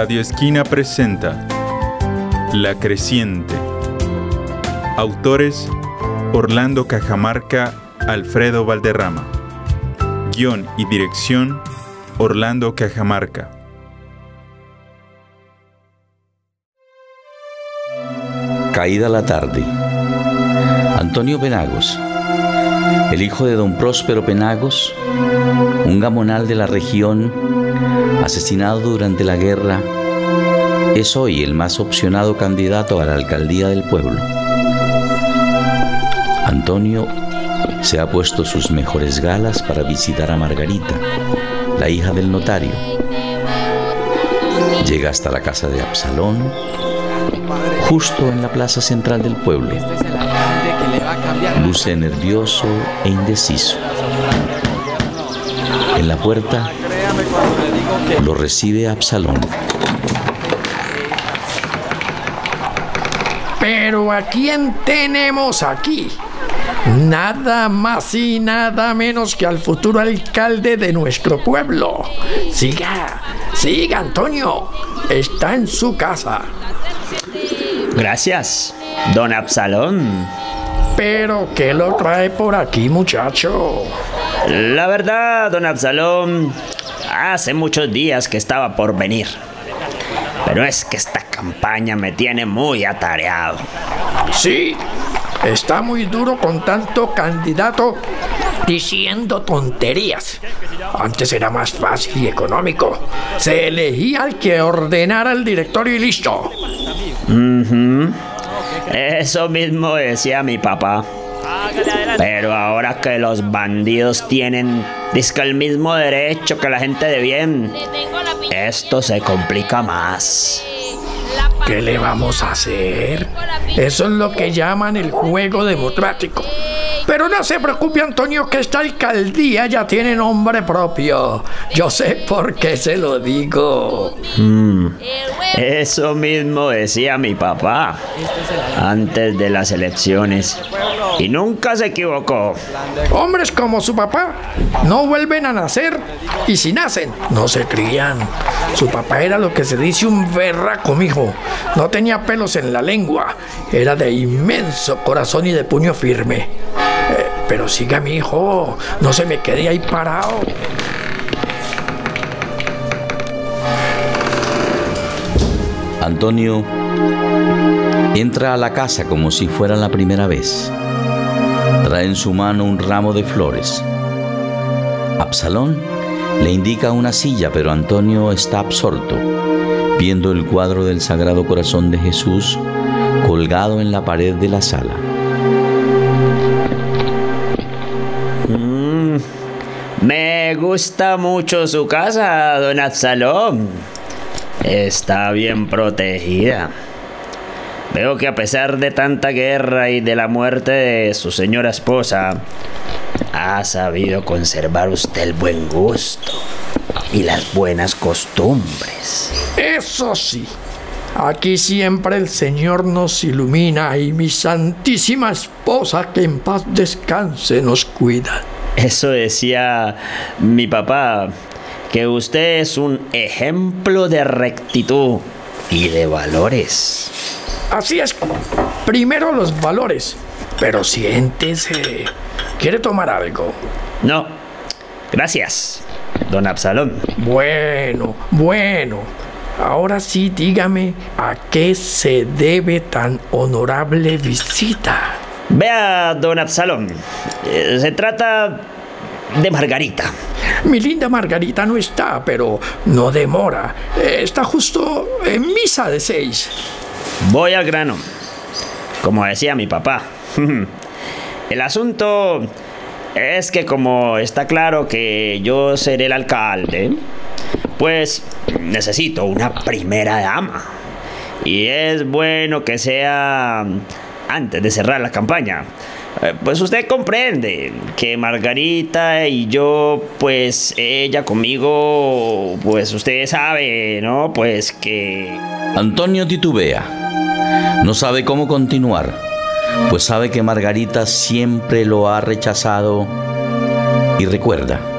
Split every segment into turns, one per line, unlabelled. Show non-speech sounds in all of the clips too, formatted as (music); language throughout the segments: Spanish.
Radio Esquina presenta La Creciente. Autores Orlando Cajamarca, Alfredo Valderrama. Guión y dirección Orlando Cajamarca.
Caída la tarde. Antonio Penagos, el hijo de don Próspero Penagos, un gamonal de la región, asesinado durante la guerra, es hoy el más opcionado candidato a la alcaldía del pueblo. Antonio se ha puesto sus mejores galas para visitar a Margarita, la hija del notario. Llega hasta la casa de Absalón, justo en la plaza central del pueblo. Luce nervioso e indeciso. En la puerta lo recibe Absalón.
Pero ¿a quién tenemos aquí? Nada más y nada menos que al futuro alcalde de nuestro pueblo. Siga, siga Antonio. Está en su casa.
Gracias, don Absalón.
Pero ¿qué lo trae por aquí, muchacho?
La verdad, don Absalón, hace muchos días que estaba por venir. Pero es que esta campaña me tiene muy atareado.
Sí, está muy duro con tanto candidato diciendo tonterías. Antes era más fácil y económico. Se elegía al que ordenara el directorio y listo.
Eso mismo decía mi papá. Pero ahora que los bandidos tienen disque el mismo derecho que la gente de bien, esto se complica más.
¿Qué le vamos a hacer? Eso es lo que llaman el juego democrático. Pero no se preocupe, Antonio, que esta alcaldía ya tiene nombre propio. Yo sé por qué se lo digo.
Mm, eso mismo decía mi papá antes de las elecciones. Y nunca se equivocó.
Hombres como su papá no vuelven a nacer y si nacen, no se crían. Su papá era lo que se dice un berraco, mijo. No tenía pelos en la lengua. Era de inmenso corazón y de puño firme. Pero siga mi hijo, no se me quede ahí parado.
Antonio entra a la casa como si fuera la primera vez. Trae en su mano un ramo de flores. Absalón le indica una silla, pero Antonio está absorto, viendo el cuadro del Sagrado Corazón de Jesús colgado en la pared de la sala.
Me gusta mucho su casa, don Absalón. Está bien protegida. Veo que a pesar de tanta guerra y de la muerte de su señora esposa, ha sabido conservar usted el buen gusto y las buenas costumbres.
Eso sí, aquí siempre el Señor nos ilumina y mi santísima esposa, que en paz descanse, nos cuida.
Eso decía mi papá, que usted es un ejemplo de rectitud y de valores.
Así es. Primero los valores. Pero siéntese. ¿Quiere tomar algo?
No. Gracias, don Absalón.
Bueno, bueno. Ahora sí, dígame a qué se debe tan honorable visita.
Vea, don Absalón, eh, se trata de Margarita.
Mi linda Margarita no está, pero no demora. Eh, está justo en misa de seis.
Voy al grano. Como decía mi papá. (laughs) El asunto es que como está claro que yo seré el alcalde, pues necesito una primera dama. Y es bueno que sea antes de cerrar la campaña. Eh, pues usted comprende que Margarita y yo, pues ella conmigo, pues usted sabe, ¿no? Pues que...
Antonio titubea. No sabe cómo continuar, pues sabe que Margarita siempre lo ha rechazado y recuerda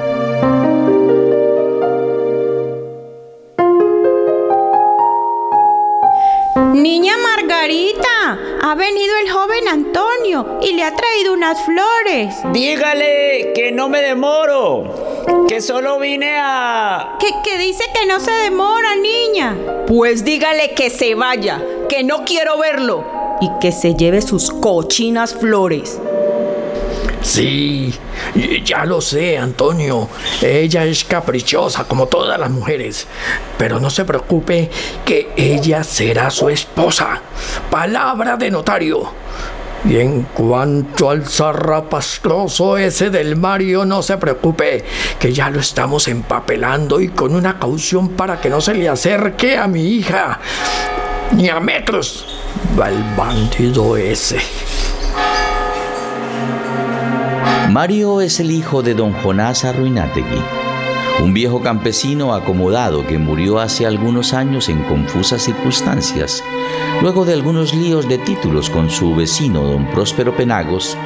flores.
Dígale que no me demoro, que solo vine a...
Que, que dice que no se demora, niña.
Pues dígale que se vaya, que no quiero verlo y que se lleve sus cochinas flores.
Sí, ya lo sé, Antonio. Ella es caprichosa como todas las mujeres. Pero no se preocupe que ella será su esposa. Palabra de notario. Y en cuanto al zarrapastroso ese del Mario, no se preocupe, que ya lo estamos empapelando y con una caución para que no se le acerque a mi hija, ni a metros. Va el bandido ese.
Mario es el hijo de don Jonás Arruinategui, un viejo campesino acomodado que murió hace algunos años en confusas circunstancias, luego de algunos líos de títulos con su vecino don Próspero Penagos,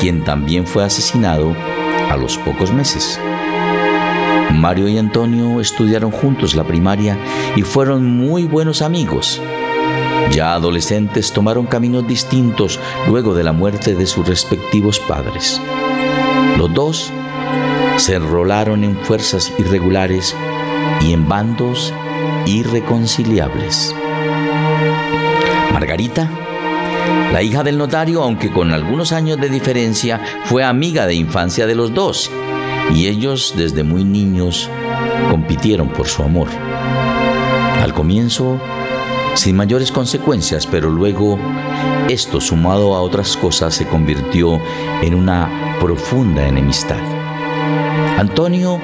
quien también fue asesinado a los pocos meses. Mario y Antonio estudiaron juntos la primaria y fueron muy buenos amigos. Ya adolescentes tomaron caminos distintos luego de la muerte de sus respectivos padres. Los dos se enrolaron en fuerzas irregulares y en bandos irreconciliables. Margarita, la hija del notario, aunque con algunos años de diferencia, fue amiga de infancia de los dos y ellos desde muy niños compitieron por su amor. Al comienzo, sin mayores consecuencias, pero luego esto sumado a otras cosas se convirtió en una profunda enemistad. Antonio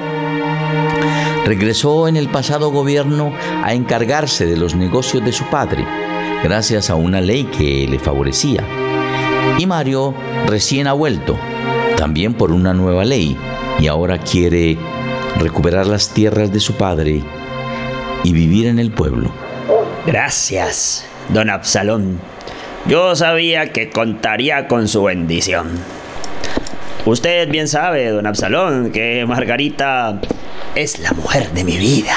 regresó en el pasado gobierno a encargarse de los negocios de su padre, gracias a una ley que le favorecía. Y Mario recién ha vuelto, también por una nueva ley, y ahora quiere recuperar las tierras de su padre y vivir en el pueblo.
Gracias, don Absalón. Yo sabía que contaría con su bendición. Usted bien sabe, don Absalón, que Margarita es la mujer de mi vida.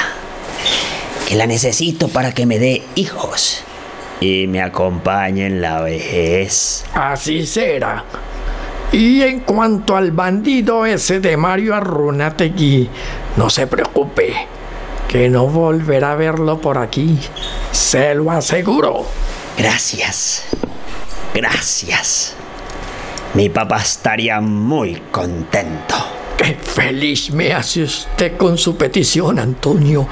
Que la necesito para que me dé hijos y me acompañe en la vejez.
Así será. Y en cuanto al bandido ese de Mario Arrunategui, no se preocupe, que no volverá a verlo por aquí. Se lo aseguro.
Gracias. Gracias. Mi papá estaría muy contento.
Qué feliz me hace usted con su petición, Antonio.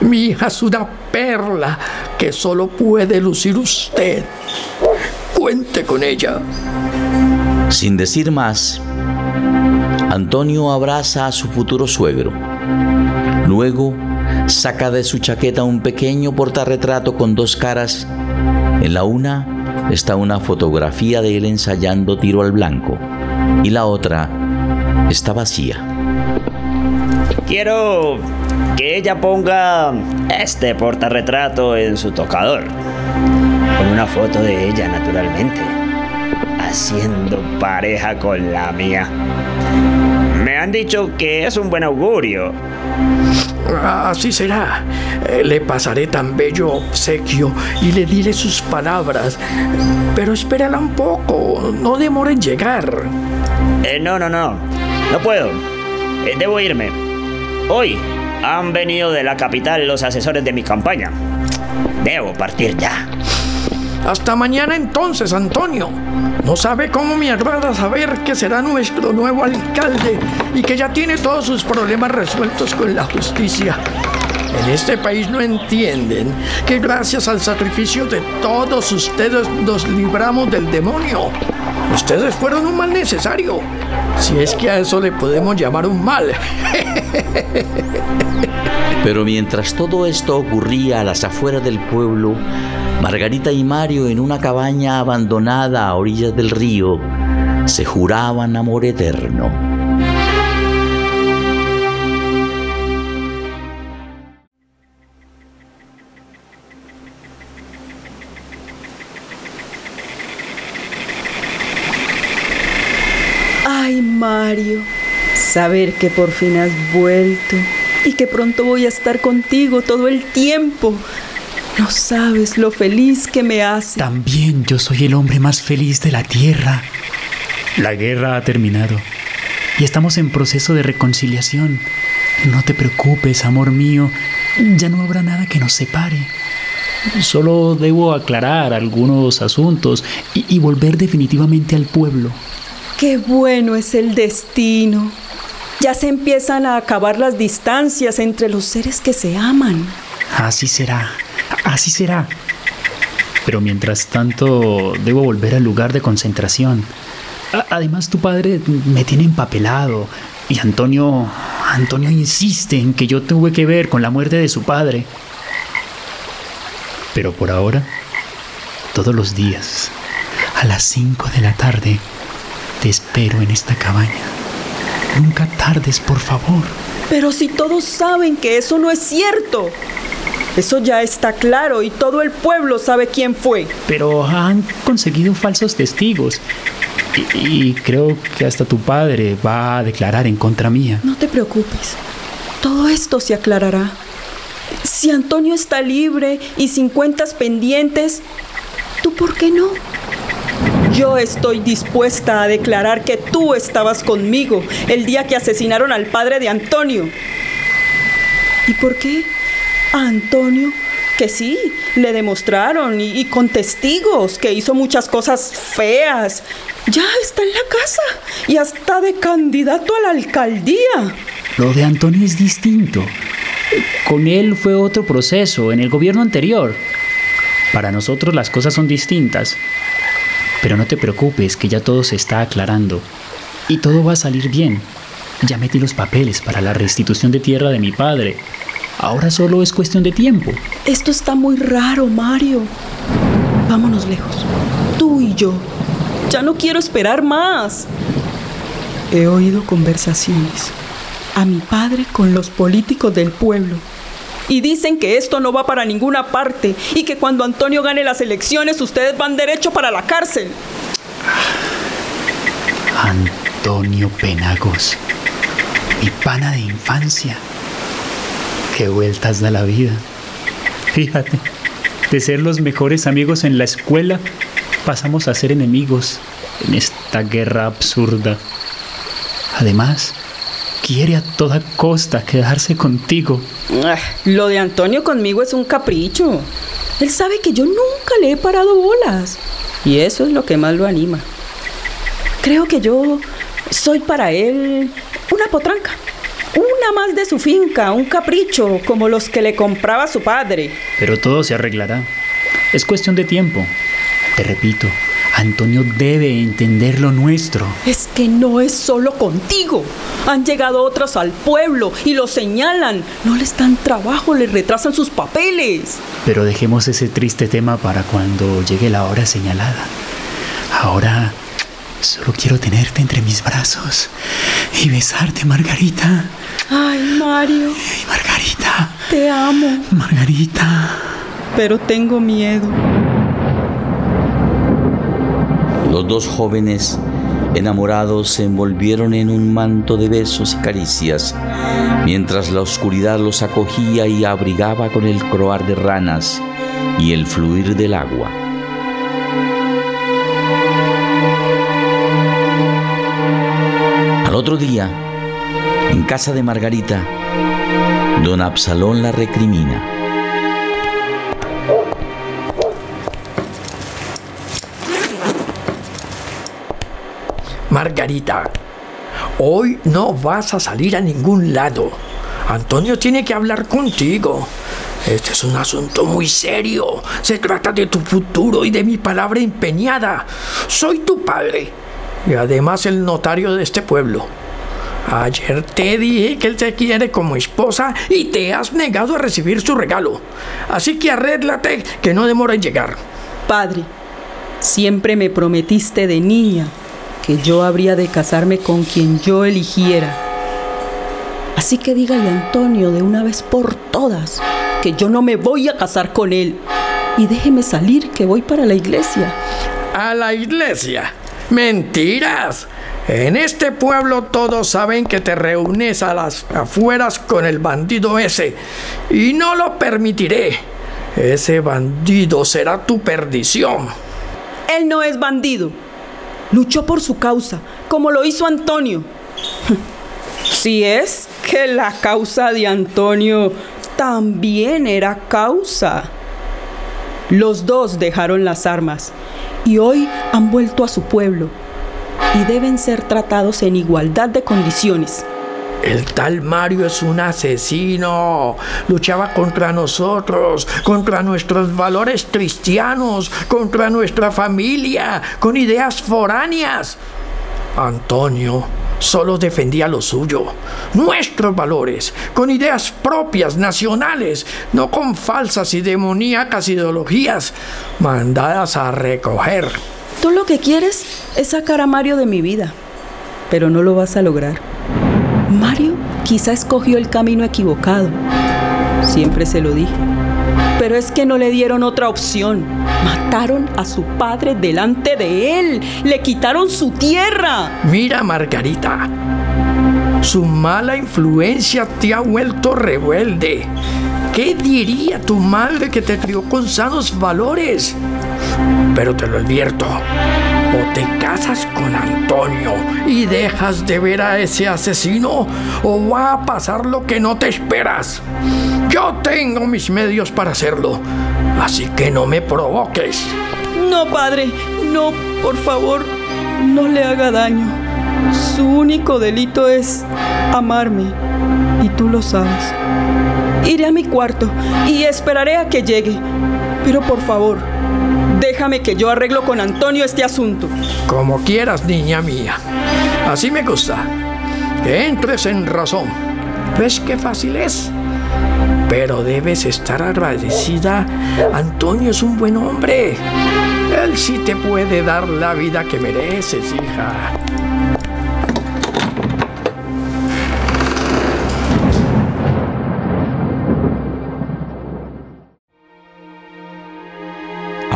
Mi hija es una perla que solo puede lucir usted. Cuente con ella.
Sin decir más, Antonio abraza a su futuro suegro. Luego saca de su chaqueta un pequeño portarretrato con dos caras. En la una está una fotografía de él ensayando tiro al blanco y la otra está vacía.
Quiero que ella ponga este portarretrato en su tocador. Con una foto de ella, naturalmente. Haciendo pareja con la mía. Me han dicho que es un buen augurio.
Así será. Eh, Le pasaré tan bello obsequio y le diré sus palabras. Pero espérala un poco, no demore en llegar.
Eh, no, no, no. No puedo. Eh, debo irme. Hoy han venido de la capital los asesores de mi campaña. Debo partir ya.
Hasta mañana entonces, Antonio. No sabe cómo me agrada saber que será nuestro nuevo alcalde y que ya tiene todos sus problemas resueltos con la justicia. En este país no entienden que gracias al sacrificio de todos ustedes nos libramos del demonio. Ustedes fueron un mal necesario. Si es que a eso le podemos llamar un mal. (laughs)
Pero mientras todo esto ocurría a las afueras del pueblo, Margarita y Mario en una cabaña abandonada a orillas del río se juraban amor eterno.
Ay, Mario, saber que por fin has vuelto y que pronto voy a estar contigo todo el tiempo. No sabes lo feliz que me hace.
También yo soy el hombre más feliz de la tierra. La guerra ha terminado y estamos en proceso de reconciliación. No te preocupes, amor mío, ya no habrá nada que nos separe. Solo debo aclarar algunos asuntos y, y volver definitivamente al pueblo.
Qué bueno es el destino. Ya se empiezan a acabar las distancias entre los seres que se aman.
Así será, así será. Pero mientras tanto, debo volver al lugar de concentración. A- Además, tu padre me tiene empapelado y Antonio, Antonio insiste en que yo tuve que ver con la muerte de su padre. Pero por ahora, todos los días, a las 5 de la tarde, te espero en esta cabaña. Nunca tardes, por favor.
Pero si todos saben que eso no es cierto. Eso ya está claro y todo el pueblo sabe quién fue.
Pero han conseguido falsos testigos. Y, y creo que hasta tu padre va a declarar en contra mía.
No te preocupes. Todo esto se aclarará. Si Antonio está libre y sin cuentas pendientes, ¿tú por qué no? Yo estoy dispuesta a declarar que tú estabas conmigo el día que asesinaron al padre de Antonio. ¿Y por qué? Antonio, que sí, le demostraron y, y con testigos que hizo muchas cosas feas. Ya está en la casa y hasta de candidato a la alcaldía.
Lo de Antonio es distinto. Con él fue otro proceso en el gobierno anterior. Para nosotros las cosas son distintas. Pero no te preocupes, que ya todo se está aclarando. Y todo va a salir bien. Ya metí los papeles para la restitución de tierra de mi padre. Ahora solo es cuestión de tiempo.
Esto está muy raro, Mario. Vámonos lejos. Tú y yo. Ya no quiero esperar más. He oído conversaciones a mi padre con los políticos del pueblo. Y dicen que esto no va para ninguna parte y que cuando Antonio gane las elecciones ustedes van derecho para la cárcel.
Antonio Penagos, mi pana de infancia. Qué vueltas da la vida. Fíjate, de ser los mejores amigos en la escuela, pasamos a ser enemigos en esta guerra absurda. Además, quiere a toda costa quedarse contigo.
Ah, Lo de Antonio conmigo es un capricho. Él sabe que yo nunca le he parado bolas. Y eso es lo que más lo anima. Creo que yo soy para él una potranca. Una más de su finca, un capricho como los que le compraba su padre.
Pero todo se arreglará. Es cuestión de tiempo. Te repito, Antonio debe entender lo nuestro.
Es que no es solo contigo. Han llegado otros al pueblo y lo señalan. No les dan trabajo, les retrasan sus papeles.
Pero dejemos ese triste tema para cuando llegue la hora señalada. Ahora solo quiero tenerte entre mis brazos y besarte, Margarita.
Ay, Mario,
Ay, Margarita.
te amo,
Margarita.
pero tengo miedo.
Los dos jóvenes enamorados se envolvieron en un manto de besos y caricias, mientras la oscuridad los acogía y abrigaba con el croar de ranas y el fluir del agua. Al otro día, en casa de Margarita, don Absalón la recrimina.
Margarita, hoy no vas a salir a ningún lado. Antonio tiene que hablar contigo. Este es un asunto muy serio. Se trata de tu futuro y de mi palabra empeñada. Soy tu padre y además el notario de este pueblo. Ayer te dije que él te quiere como esposa y te has negado a recibir su regalo. Así que arréglate que no demora en llegar.
Padre, siempre me prometiste de niña que yo habría de casarme con quien yo eligiera. Así que dígale a Antonio de una vez por todas que yo no me voy a casar con él. Y déjeme salir que voy para la iglesia.
A la iglesia. Mentiras. En este pueblo todos saben que te reúnes a las afueras con el bandido ese. Y no lo permitiré. Ese bandido será tu perdición.
Él no es bandido. Luchó por su causa, como lo hizo Antonio. (laughs) Si es que la causa de Antonio también era causa. Los dos dejaron las armas y hoy han vuelto a su pueblo y deben ser tratados en igualdad de condiciones.
El tal Mario es un asesino. Luchaba contra nosotros, contra nuestros valores cristianos, contra nuestra familia, con ideas foráneas. Antonio solo defendía lo suyo, nuestros valores, con ideas propias, nacionales, no con falsas y demoníacas ideologías mandadas a recoger.
Tú lo que quieres es sacar a Mario de mi vida, pero no lo vas a lograr. Mario quizá escogió el camino equivocado. Siempre se lo dije. Pero es que no le dieron otra opción. Mataron a su padre delante de él. Le quitaron su tierra.
Mira, Margarita. Su mala influencia te ha vuelto rebelde. ¿Qué diría tu madre que te crió con sanos valores? Pero te lo advierto, o te casas con Antonio y dejas de ver a ese asesino, o va a pasar lo que no te esperas. Yo tengo mis medios para hacerlo, así que no me provoques.
No, padre, no, por favor, no le haga daño. Su único delito es amarme, y tú lo sabes. Iré a mi cuarto y esperaré a que llegue. Pero por favor, déjame que yo arreglo con Antonio este asunto.
Como quieras, niña mía. Así me gusta. Que entres en razón. ¿Ves qué fácil es? Pero debes estar agradecida. Antonio es un buen hombre. Él sí te puede dar la vida que mereces, hija.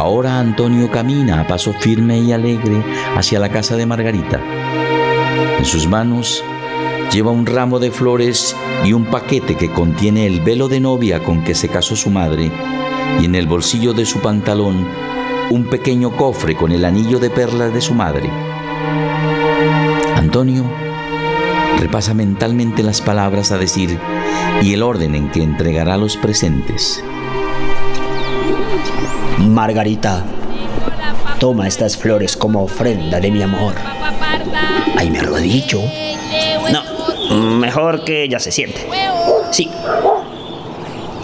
Ahora Antonio camina a paso firme y alegre hacia la casa de Margarita. En sus manos lleva un ramo de flores y un paquete que contiene el velo de novia con que se casó su madre y en el bolsillo de su pantalón un pequeño cofre con el anillo de perlas de su madre. Antonio repasa mentalmente las palabras a decir y el orden en que entregará los presentes.
Margarita, toma estas flores como ofrenda de mi amor. Ahí me arrodillo. No, mejor que ella se siente. Sí.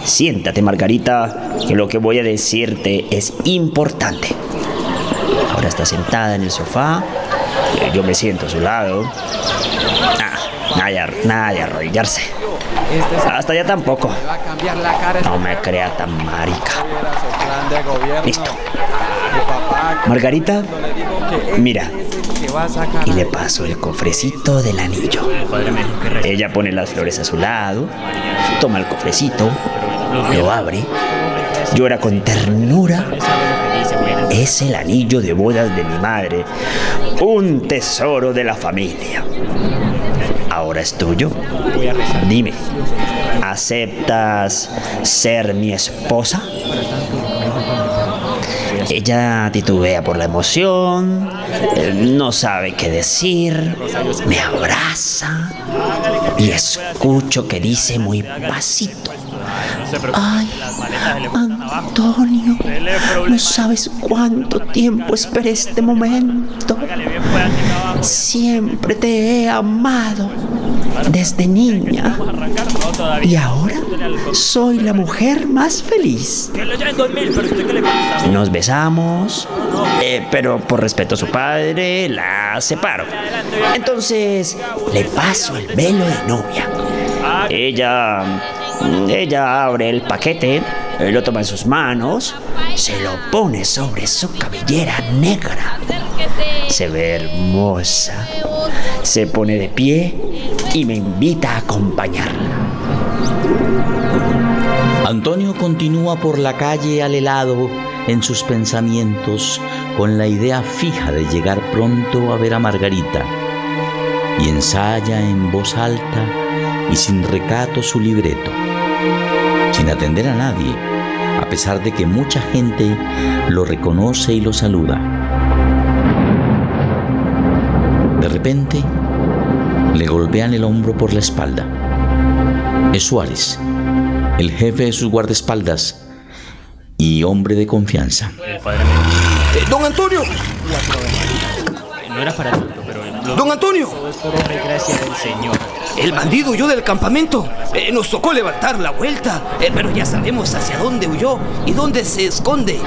Siéntate, Margarita, que lo que voy a decirte es importante. Ahora está sentada en el sofá. eh, Yo me siento a su lado. Ah, nada, nada de. Hasta allá tampoco. No me crea tan marica. Listo. Margarita, mira. Y le paso el cofrecito del anillo. Ella pone las flores a su lado, toma el cofrecito, lo abre, llora con ternura. Es el anillo de bodas de mi madre, un tesoro de la familia. Ahora es tuyo. Dime, ¿aceptas ser mi esposa? Ella titubea por la emoción, eh, no sabe qué decir, me abraza y escucho que dice muy pasito. Ay, Antonio, no sabes cuánto tiempo esperé este momento. Siempre te he amado desde niña. y ahora soy la mujer más feliz. Nos besamos, eh, pero por respeto a su padre la separo. Entonces le paso el velo de novia. Ella, ella abre el paquete, lo toma en sus manos, se lo pone sobre su cabellera negra. Se ve hermosa, se pone de pie y me invita a acompañarla.
Antonio continúa por la calle al helado en sus pensamientos con la idea fija de llegar pronto a ver a Margarita y ensaya en voz alta y sin recato su libreto. Sin atender a nadie, a pesar de que mucha gente lo reconoce y lo saluda. De repente, le golpean el hombro por la espalda. Es Suárez, el jefe de sus guardaespaldas y hombre de confianza.
Eh, don Antonio.
No era para tanto.
Don Antonio.
Todo es por obra y gracia del Señor.
El bandido huyó del campamento. Eh, nos tocó levantar la vuelta, eh, pero ya sabemos hacia dónde huyó y dónde se esconde.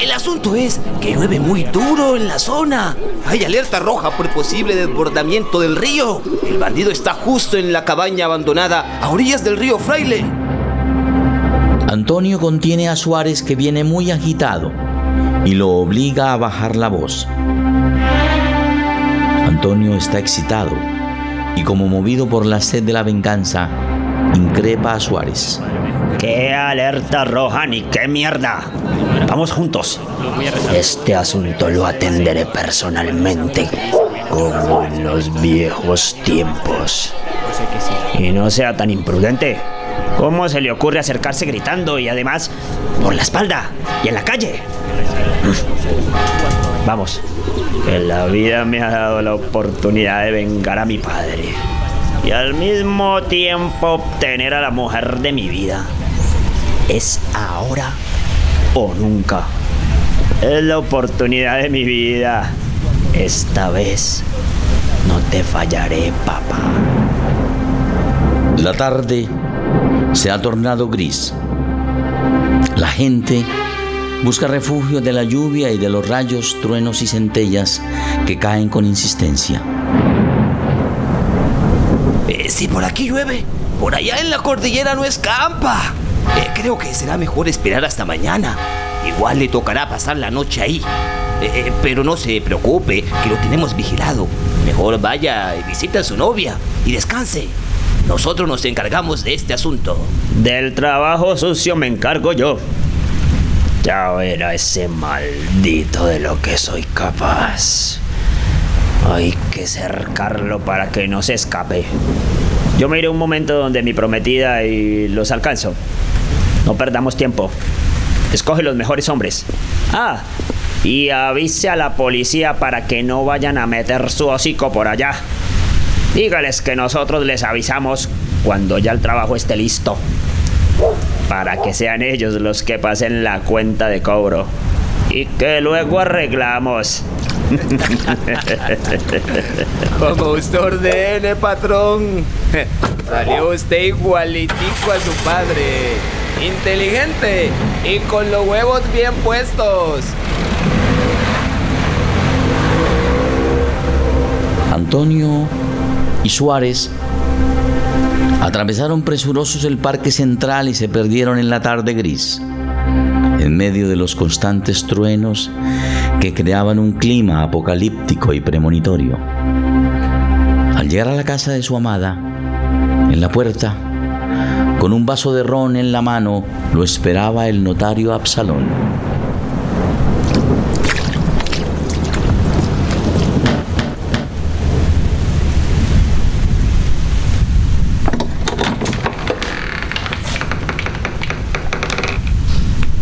El asunto es que llueve muy duro en la zona. Hay alerta roja por posible desbordamiento del río. El bandido está justo en la cabaña abandonada a orillas del río Fraile.
Antonio contiene a Suárez que viene muy agitado y lo obliga a bajar la voz. Antonio está excitado y como movido por la sed de la venganza, increpa a Suárez.
¡Qué alerta roja ni qué mierda! Vamos juntos. Este asunto lo atenderé personalmente, como en los viejos tiempos. Y no sea tan imprudente. ¿Cómo se le ocurre acercarse gritando y además por la espalda y en la calle? (laughs) Vamos, la vida me ha dado la oportunidad de vengar a mi padre y al mismo tiempo obtener a la mujer de mi vida. Es ahora o nunca. Es la oportunidad de mi vida. Esta vez no te fallaré, papá.
La tarde se ha tornado gris. La gente busca refugio de la lluvia y de los rayos, truenos y centellas que caen con insistencia.
Eh, si por aquí llueve, por allá en la cordillera no escampa. Eh, creo que será mejor esperar hasta mañana. Igual le tocará pasar la noche ahí. Eh, pero no se preocupe, que lo tenemos vigilado. Mejor vaya y visite a su novia y descanse. Nosotros nos encargamos de este asunto.
Del trabajo sucio me encargo yo. Ya verá ese maldito de lo que soy capaz. Hay que cercarlo para que no se escape. Yo me iré un momento donde mi prometida y los alcanzo. No perdamos tiempo. Escoge los mejores hombres. Ah, y avise a la policía para que no vayan a meter su hocico por allá. Dígales que nosotros les avisamos cuando ya el trabajo esté listo. Para que sean ellos los que pasen la cuenta de cobro. Y que luego arreglamos. (laughs)
Como usted ordene, patrón. Salió usted igualitico a su padre. Inteligente y con los huevos bien puestos.
Antonio y Suárez atravesaron presurosos el parque central y se perdieron en la tarde gris, en medio de los constantes truenos que creaban un clima apocalíptico y premonitorio. Al llegar a la casa de su amada, en la puerta, con un vaso de ron en la mano, lo esperaba el notario Absalón.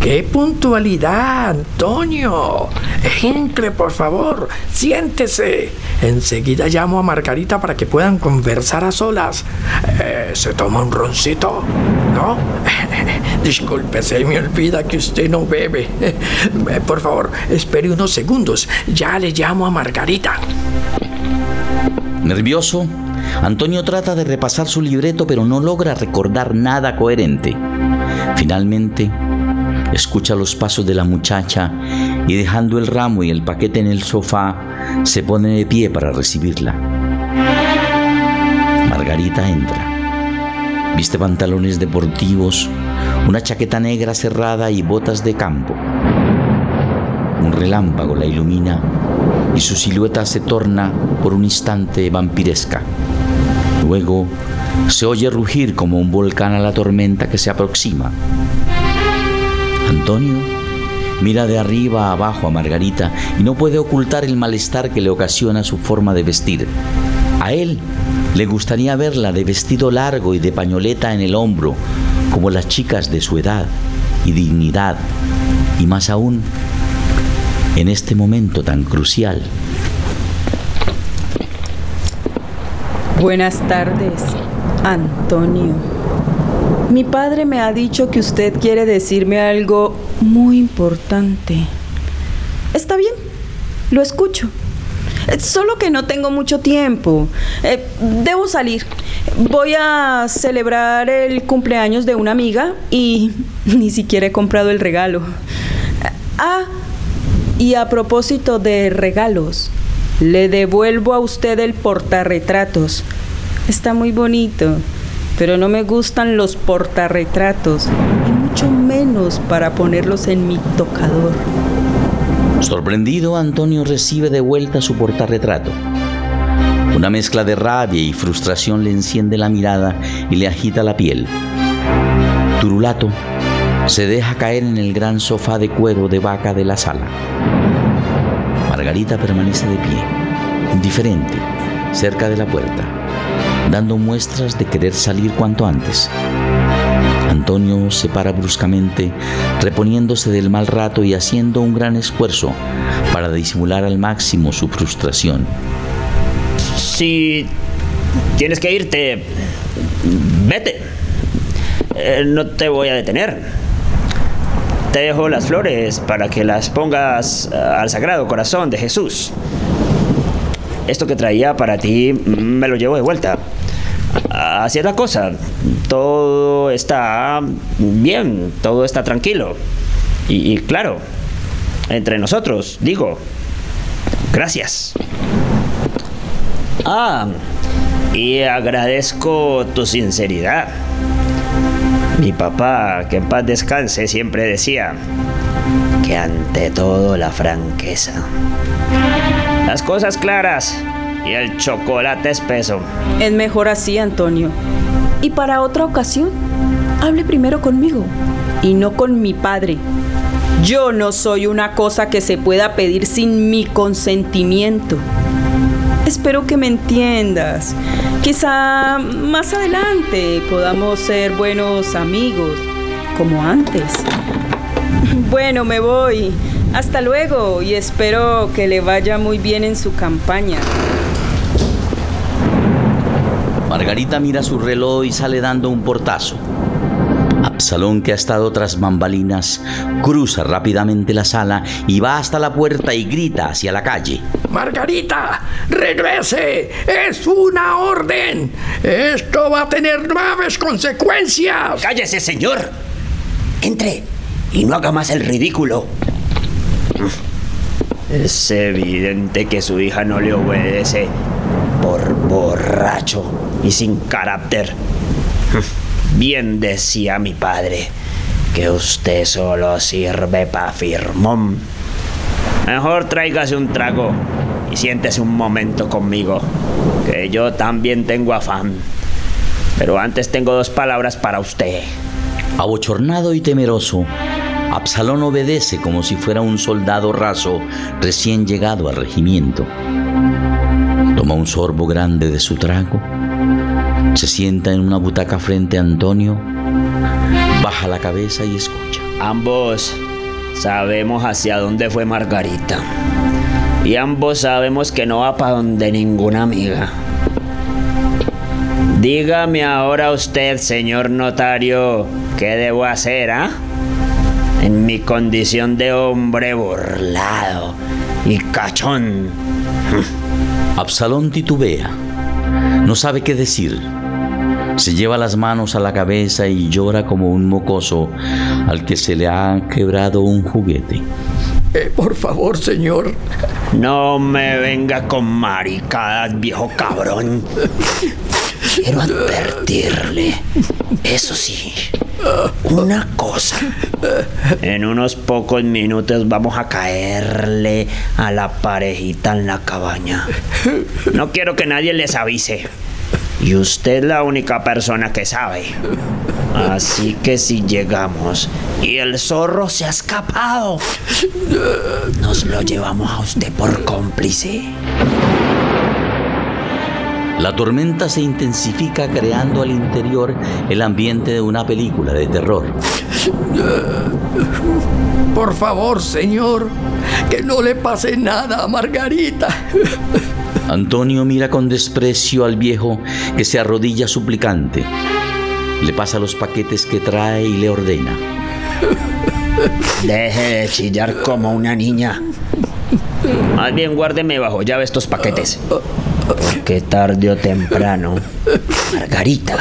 ¡Qué puntualidad, Antonio! Entre, por favor, siéntese. Enseguida llamo a Margarita para que puedan conversar a solas. Eh, ¿Se toma un roncito? ¿No? (laughs) Disculpe, se me olvida que usted no bebe. (laughs) Eh, por favor, espere unos segundos. Ya le llamo a Margarita.
Nervioso, Antonio trata de repasar su libreto pero no logra recordar nada coherente. Finalmente, escucha los pasos de la muchacha y dejando el ramo y el paquete en el sofá, se pone de pie para recibirla. Margarita entra. Viste pantalones deportivos, una chaqueta negra cerrada y botas de campo. Un relámpago la ilumina y su silueta se torna por un instante vampiresca. Luego se oye rugir como un volcán a la tormenta que se aproxima. Antonio mira de arriba a abajo a Margarita y no puede ocultar el malestar que le ocasiona su forma de vestir. A él le gustaría verla de vestido largo y de pañoleta en el hombro, como las chicas de su edad. y dignidad, y más aún en este momento tan crucial.
Buenas tardes, Antonio. Mi padre me ha dicho que usted quiere decirme algo muy importante. Está bien, lo escucho. Eh, Solo que no tengo mucho tiempo. Eh, debo salir. Voy a celebrar el cumpleaños de una amiga y (laughs) ni siquiera he comprado el regalo. Ah, y a propósito de regalos, le devuelvo a usted el portarretratos. Está muy bonito, pero no me gustan los portarretratos, y mucho menos para ponerlos en mi tocador.
Sorprendido, Antonio recibe de vuelta su portarretrato. Una mezcla de rabia y frustración le enciende la mirada y le agita la piel. Turulato se deja caer en el gran sofá de cuero de vaca de la sala. Margarita permanece de pie, indiferente, cerca de la puerta, dando muestras de querer salir cuanto antes. Antonio se para bruscamente, reponiéndose del mal rato y haciendo un gran esfuerzo para disimular al máximo su frustración.
Si tienes que irte, vete. Eh, no te voy a detener. Te dejo las flores para que las pongas eh, al Sagrado Corazón de Jesús. Esto que traía para ti mm, me lo llevo de vuelta. Así es la cosa. Todo está bien, todo está tranquilo. Y, y claro, entre nosotros, digo, gracias. Ah, y agradezco tu sinceridad. Mi papá, que en paz descanse, siempre decía que ante todo la franqueza. Las cosas claras y el chocolate espeso.
Es mejor así, Antonio. Y para otra ocasión, hable primero conmigo y no con mi padre. Yo no soy una cosa que se pueda pedir sin mi consentimiento. Espero que me entiendas. Quizá más adelante podamos ser buenos amigos, como antes. (laughs) Bueno, me voy. Hasta luego y espero que le vaya muy bien en su campaña.
Margarita mira su reloj y sale dando un portazo. Absalón, que ha estado tras bambalinas, cruza rápidamente la sala y va hasta la puerta y grita hacia la calle.
Margarita, regrese. Es una orden. Esto va a tener graves consecuencias.
¡Cállese, señor! Entre y no haga más el ridículo.
Es evidente que su hija no le obedece por borracho y sin carácter. Bien decía mi padre que usted solo sirve para firmón. Mejor tráigase un trago y siéntese un momento conmigo, que yo también tengo afán. Pero antes tengo dos palabras para usted.
Abochornado y temeroso, Absalón obedece como si fuera un soldado raso recién llegado al regimiento. Toma un sorbo grande de su trago, se sienta en una butaca frente a Antonio, baja la cabeza y escucha.
Ambos sabemos hacia dónde fue Margarita. Y ambos sabemos que no va para donde ninguna amiga. Dígame ahora usted, señor notario, ¿qué debo hacer, ah? En mi condición de hombre burlado y cachón.
Absalón titubea, no sabe qué decir. Se lleva las manos a la cabeza y llora como un mocoso al que se le ha quebrado un juguete.
Eh, por favor, señor.
No me venga con maricadas, viejo cabrón.
Quiero advertirle. Eso sí, una cosa.
En unos pocos minutos vamos a caerle a la parejita en la cabaña. No quiero que nadie les avise. Y usted es la única persona que sabe. Así que si llegamos y el zorro se ha escapado, nos lo llevamos a usted por cómplice.
La tormenta se intensifica creando al interior el ambiente de una película de terror.
Por favor, señor, que no le pase nada a Margarita.
Antonio mira con desprecio al viejo que se arrodilla suplicante. Le pasa los paquetes que trae y le ordena.
Deje de chillar como una niña. Más bien guárdeme bajo llave estos paquetes. Que tarde o temprano, Margarita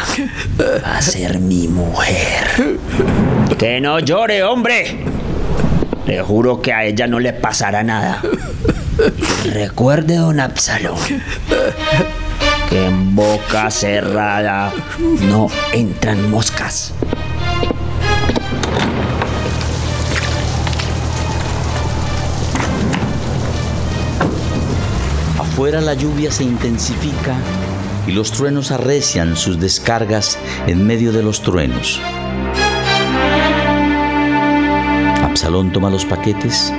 va a ser mi mujer. Que no llore, hombre. Le juro que a ella no le pasará nada. Recuerde, don Absalón, que en boca cerrada no entran moscas.
Afuera la lluvia se intensifica y los truenos arrecian sus descargas en medio de los truenos. Absalón toma los paquetes,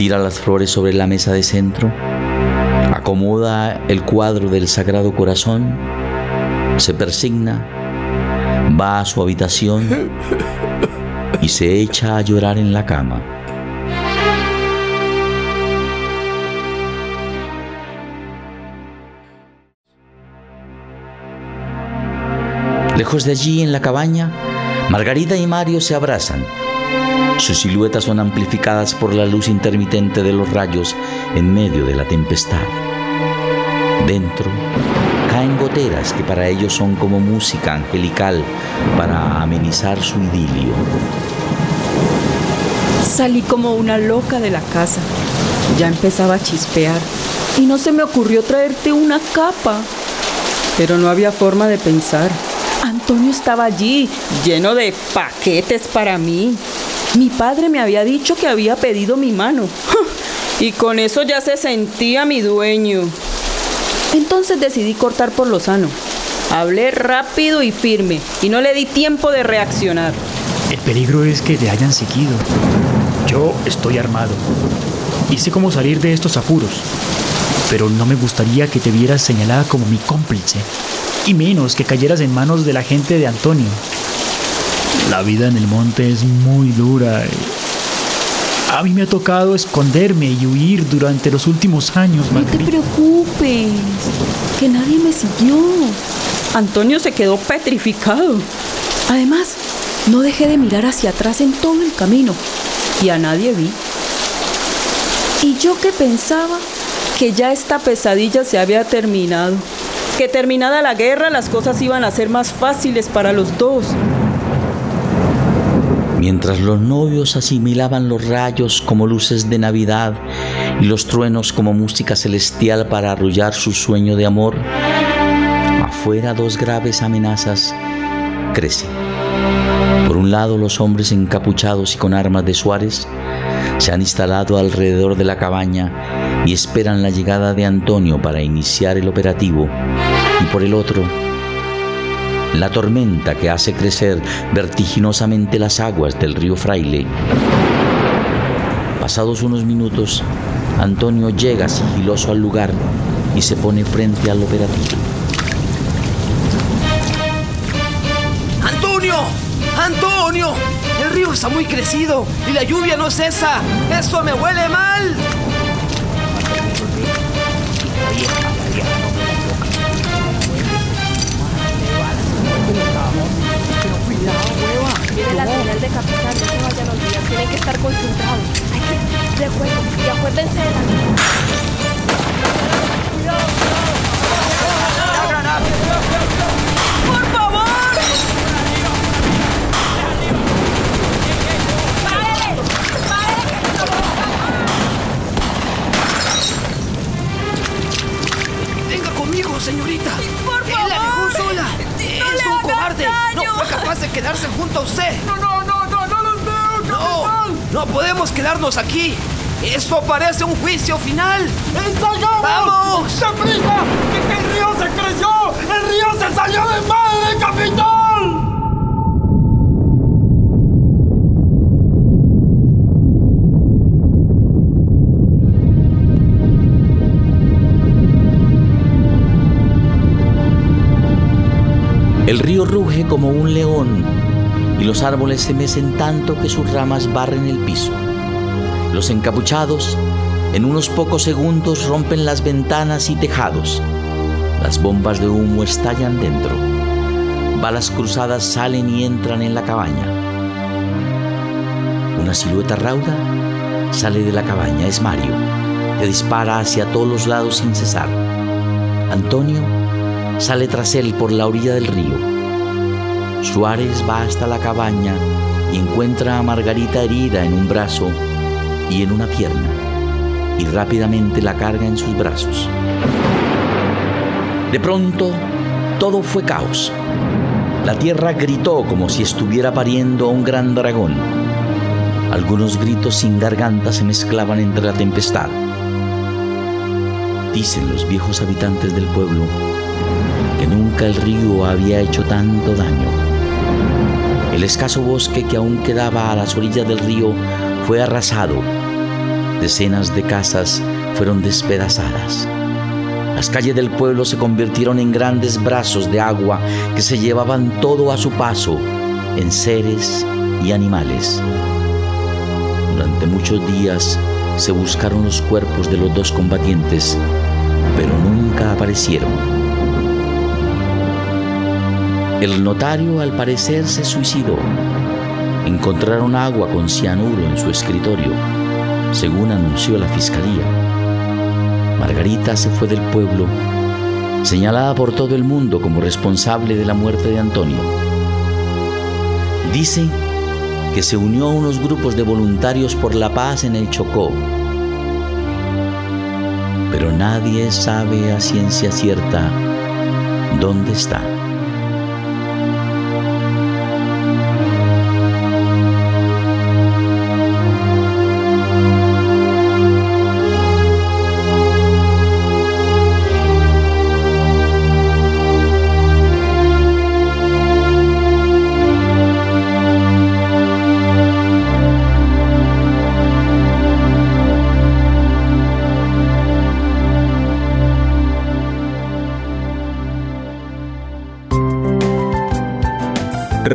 tira las flores sobre la mesa de centro, acomoda el cuadro del Sagrado Corazón, se persigna, va a su habitación y se echa a llorar en la cama. Lejos de allí, en la cabaña, Margarita y Mario se abrazan. Sus siluetas son amplificadas por la luz intermitente de los rayos en medio de la tempestad. Dentro caen goteras que para ellos son como música angelical para amenizar su idilio.
Salí como una loca de la casa. Ya empezaba a chispear y no se me ocurrió traerte una capa. Pero no había forma de pensar. Estaba allí, lleno de paquetes para mí. Mi padre me había dicho que había pedido mi mano. (laughs) Y con eso ya se sentía mi dueño. Entonces decidí cortar por lo sano. Hablé rápido y firme y no le di tiempo de reaccionar.
El peligro es que te hayan seguido. Yo estoy armado y sé cómo salir de estos apuros, pero no me gustaría que te vieras señalada como mi cómplice, y menos que cayeras en manos de la gente de Antonio. La vida en el monte es muy dura. A mí me ha tocado esconderme y huir durante los últimos años,
No te
Margarita.
preocupes, que nadie me siguió. Antonio se quedó petrificado. Además, no dejé de mirar hacia atrás en todo el camino y a nadie vi. Y yo que pensaba que ya esta pesadilla se había terminado, que terminada la guerra las cosas iban a ser más fáciles para los dos.
Mientras los novios asimilaban los rayos como luces de Navidad y los truenos como música celestial para arrullar su sueño de amor, afuera dos graves amenazas crecen. Por un lado, los hombres encapuchados y con armas de Suárez se han instalado alrededor de la cabaña y esperan la llegada de Antonio para iniciar el operativo. Y por el otro, la tormenta que hace crecer vertiginosamente las aguas del río Fraile. Pasados unos minutos, Antonio llega sigiloso al lugar y se pone frente al operativo.
¡Antonio! ¡Antonio! El río está muy crecido y la lluvia no cesa. ¡Eso me huele mal!
Mire la señal de capitán, no se vayan a olvidar, tienen que estar concentrados. Hay que, de acuerdo, y acuérdense de la...
¡Por favor!
Conmigo, señorita.
Por
Él la dejó
favor.
sola.
No
es
le
un cobarde.
daño.
No fue capaz de quedarse junto a usted.
No, no, no, no, no los veo,
No, no podemos quedarnos aquí. Eso parece un juicio final.
¡Ensayamos!
¡Vamos!
¡Deprisa! ¡Que el río se creció! ¡El río se salió de madre, capitán!
El río ruge como un león y los árboles se mecen tanto que sus ramas barren el piso. Los encapuchados en unos pocos segundos rompen las ventanas y tejados. Las bombas de humo estallan dentro. Balas cruzadas salen y entran en la cabaña. Una silueta rauda sale de la cabaña. Es Mario, que dispara hacia todos los lados sin cesar. Antonio sale tras él por la orilla del río. Suárez va hasta la cabaña y encuentra a Margarita herida en un brazo y en una pierna, y rápidamente la carga en sus brazos. De pronto, todo fue caos. La tierra gritó como si estuviera pariendo a un gran dragón. Algunos gritos sin garganta se mezclaban entre la tempestad. Dicen los viejos habitantes del pueblo nunca el río había hecho tanto daño. El escaso bosque que aún quedaba a las orillas del río fue arrasado. Decenas de casas fueron despedazadas. Las calles del pueblo se convirtieron en grandes brazos de agua que se llevaban todo a su paso, en seres y animales. Durante muchos días se buscaron los cuerpos de los dos combatientes, pero nunca aparecieron. El notario al parecer se suicidó. Encontraron agua con cianuro en su escritorio, según anunció la fiscalía. Margarita se fue del pueblo, señalada por todo el mundo como responsable de la muerte de Antonio. Dice que se unió a unos grupos de voluntarios por la paz en el Chocó. Pero nadie sabe a ciencia cierta dónde está.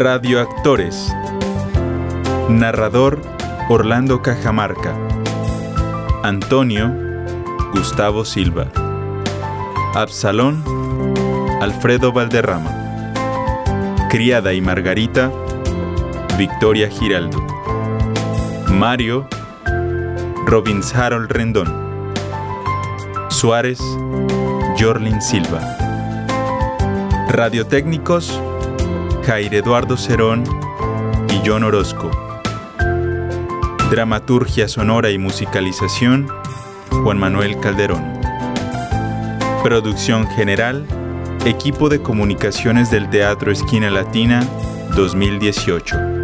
Radioactores. Narrador Orlando Cajamarca. Antonio Gustavo Silva. Absalón Alfredo Valderrama. Criada y Margarita Victoria Giraldo. Mario Robbins Harold Rendón. Suárez Jorlin Silva. Radiotécnicos Jair Eduardo Cerón y John Orozco. Dramaturgia sonora y musicalización, Juan Manuel Calderón. Producción general, Equipo de Comunicaciones del Teatro Esquina Latina 2018.